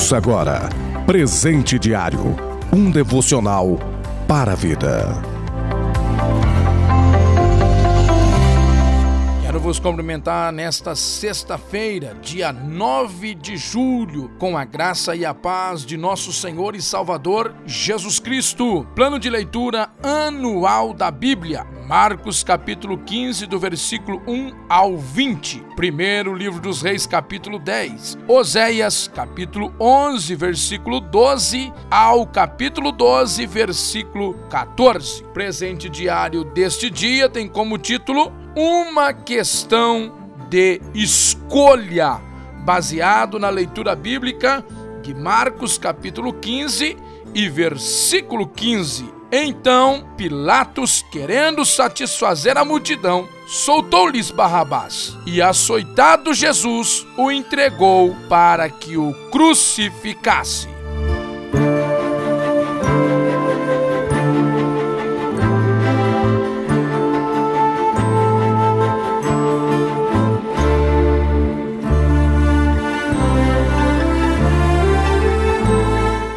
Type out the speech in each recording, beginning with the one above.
Ouça agora Presente Diário um devocional para a vida. Quero vos cumprimentar nesta sexta-feira, dia 9 de julho, com a graça e a paz de nosso Senhor e Salvador Jesus Cristo. Plano de leitura anual da Bíblia. Marcos capítulo 15, do versículo 1 ao 20. Primeiro livro dos Reis, capítulo 10. Oséias, capítulo 11, versículo 12 ao capítulo 12, versículo 14. Presente diário deste dia tem como título Uma questão de escolha, baseado na leitura bíblica de Marcos capítulo 15 e versículo 15 então Pilatos, querendo satisfazer a multidão, soltou-lhes Barrabás e, açoitado Jesus, o entregou para que o crucificasse.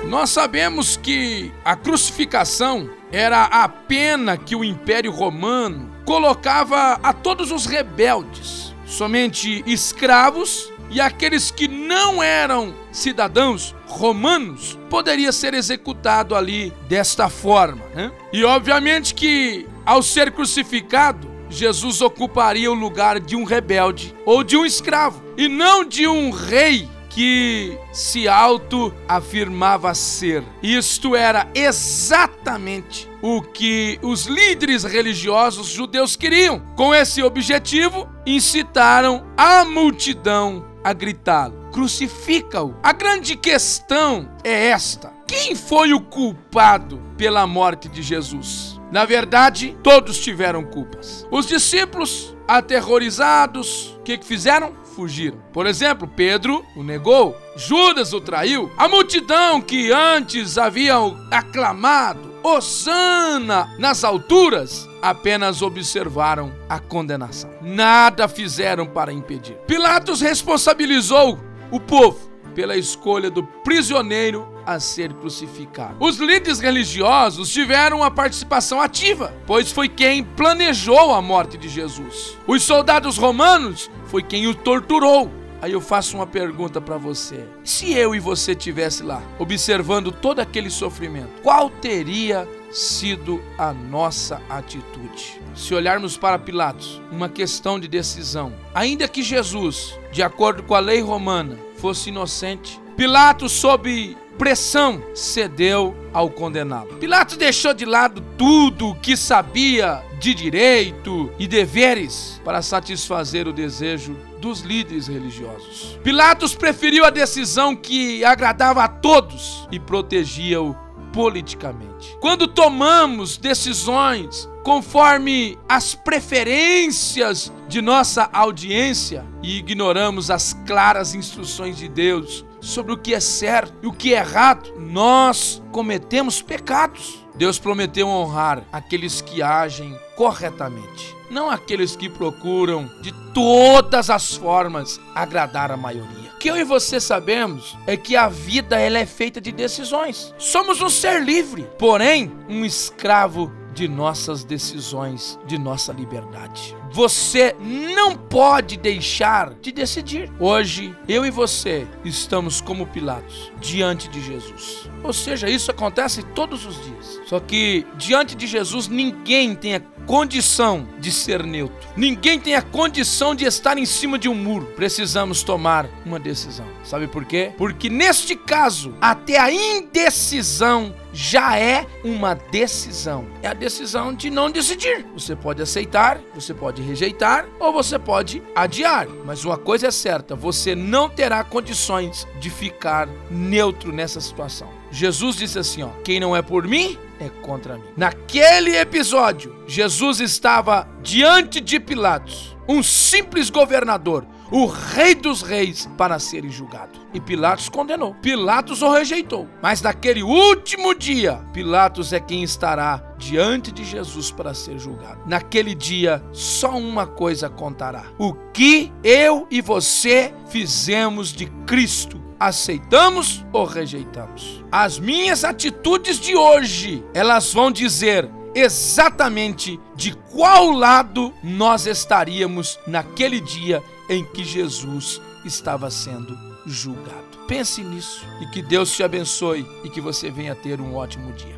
Nós sabemos que a crucificação era a pena que o Império Romano colocava a todos os rebeldes, somente escravos e aqueles que não eram cidadãos romanos poderia ser executado ali desta forma. Né? E obviamente que ao ser crucificado Jesus ocuparia o lugar de um rebelde ou de um escravo e não de um rei que se auto-afirmava ser. Isto era exatamente o que os líderes religiosos judeus queriam. Com esse objetivo, incitaram a multidão a gritá-lo: crucifica-o. A grande questão é esta: quem foi o culpado pela morte de Jesus? Na verdade, todos tiveram culpas. Os discípulos, aterrorizados, o que, que fizeram? Fugiram. Por exemplo, Pedro o negou, Judas o traiu, a multidão que antes haviam aclamado Osana nas alturas apenas observaram a condenação. Nada fizeram para impedir. Pilatos responsabilizou o povo pela escolha do prisioneiro a ser crucificado. Os líderes religiosos tiveram uma participação ativa, pois foi quem planejou a morte de Jesus. Os soldados romanos foi quem o torturou. Aí eu faço uma pergunta para você. Se eu e você tivesse lá, observando todo aquele sofrimento, qual teria sido a nossa atitude? Se olharmos para Pilatos, uma questão de decisão. Ainda que Jesus, de acordo com a lei romana, fosse inocente, Pilatos, sob pressão, cedeu ao condenado. Pilatos deixou de lado tudo o que sabia de direito e deveres para satisfazer o desejo dos líderes religiosos. Pilatos preferiu a decisão que agradava a todos e protegia-o politicamente. Quando tomamos decisões conforme as preferências de nossa audiência e ignoramos as claras instruções de Deus sobre o que é certo e o que é errado, nós cometemos pecados. Deus prometeu honrar aqueles que agem corretamente, não aqueles que procuram de todas as formas agradar a maioria. Que eu e você sabemos é que a vida ela é feita de decisões. Somos um ser livre, porém um escravo de nossas decisões, de nossa liberdade. Você não pode deixar de decidir. Hoje, eu e você estamos como Pilatos diante de Jesus. Ou seja, isso acontece todos os dias. Só que diante de Jesus ninguém tem a condição de ser neutro. Ninguém tem a condição de estar em cima de um muro. Precisamos tomar uma decisão. Sabe por quê? Porque neste caso, até a indecisão já é uma decisão. É a decisão de não decidir. Você pode aceitar, você pode rejeitar ou você pode adiar. Mas uma coisa é certa: você não terá condições de ficar neutro nessa situação. Jesus disse assim: ó, quem não é por mim é contra mim. Naquele episódio, Jesus estava diante de Pilatos, um simples governador, o rei dos reis, para ser julgado. E Pilatos condenou. Pilatos o rejeitou. Mas naquele último dia, Pilatos é quem estará diante de Jesus para ser julgado. Naquele dia, só uma coisa contará: o que eu e você fizemos de Cristo aceitamos ou rejeitamos. As minhas atitudes de hoje, elas vão dizer exatamente de qual lado nós estaríamos naquele dia em que Jesus estava sendo julgado. Pense nisso e que Deus te abençoe e que você venha ter um ótimo dia.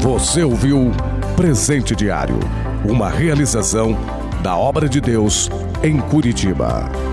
Você ouviu Presente Diário, uma realização da obra de Deus em Curitiba.